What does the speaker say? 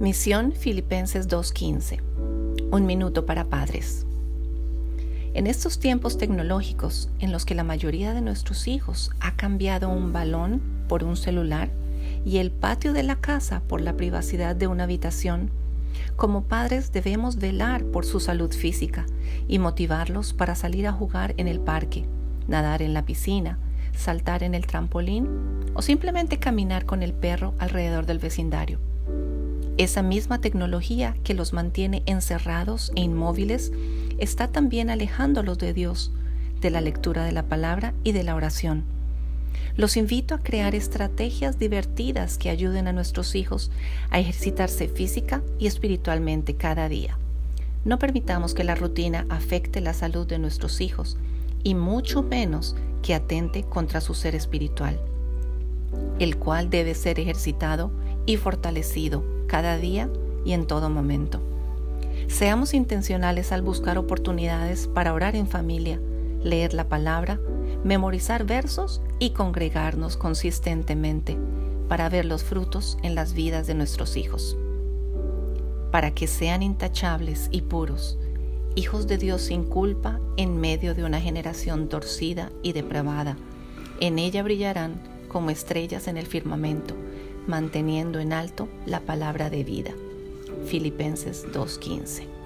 Misión Filipenses 2.15. Un minuto para padres. En estos tiempos tecnológicos en los que la mayoría de nuestros hijos ha cambiado un balón por un celular y el patio de la casa por la privacidad de una habitación, como padres debemos velar por su salud física y motivarlos para salir a jugar en el parque, nadar en la piscina, saltar en el trampolín o simplemente caminar con el perro alrededor del vecindario. Esa misma tecnología que los mantiene encerrados e inmóviles está también alejándolos de Dios, de la lectura de la palabra y de la oración. Los invito a crear estrategias divertidas que ayuden a nuestros hijos a ejercitarse física y espiritualmente cada día. No permitamos que la rutina afecte la salud de nuestros hijos y mucho menos que atente contra su ser espiritual, el cual debe ser ejercitado y fortalecido cada día y en todo momento. Seamos intencionales al buscar oportunidades para orar en familia, leer la palabra, memorizar versos y congregarnos consistentemente para ver los frutos en las vidas de nuestros hijos. Para que sean intachables y puros, hijos de Dios sin culpa en medio de una generación torcida y depravada. En ella brillarán como estrellas en el firmamento manteniendo en alto la palabra de vida. Filipenses 2.15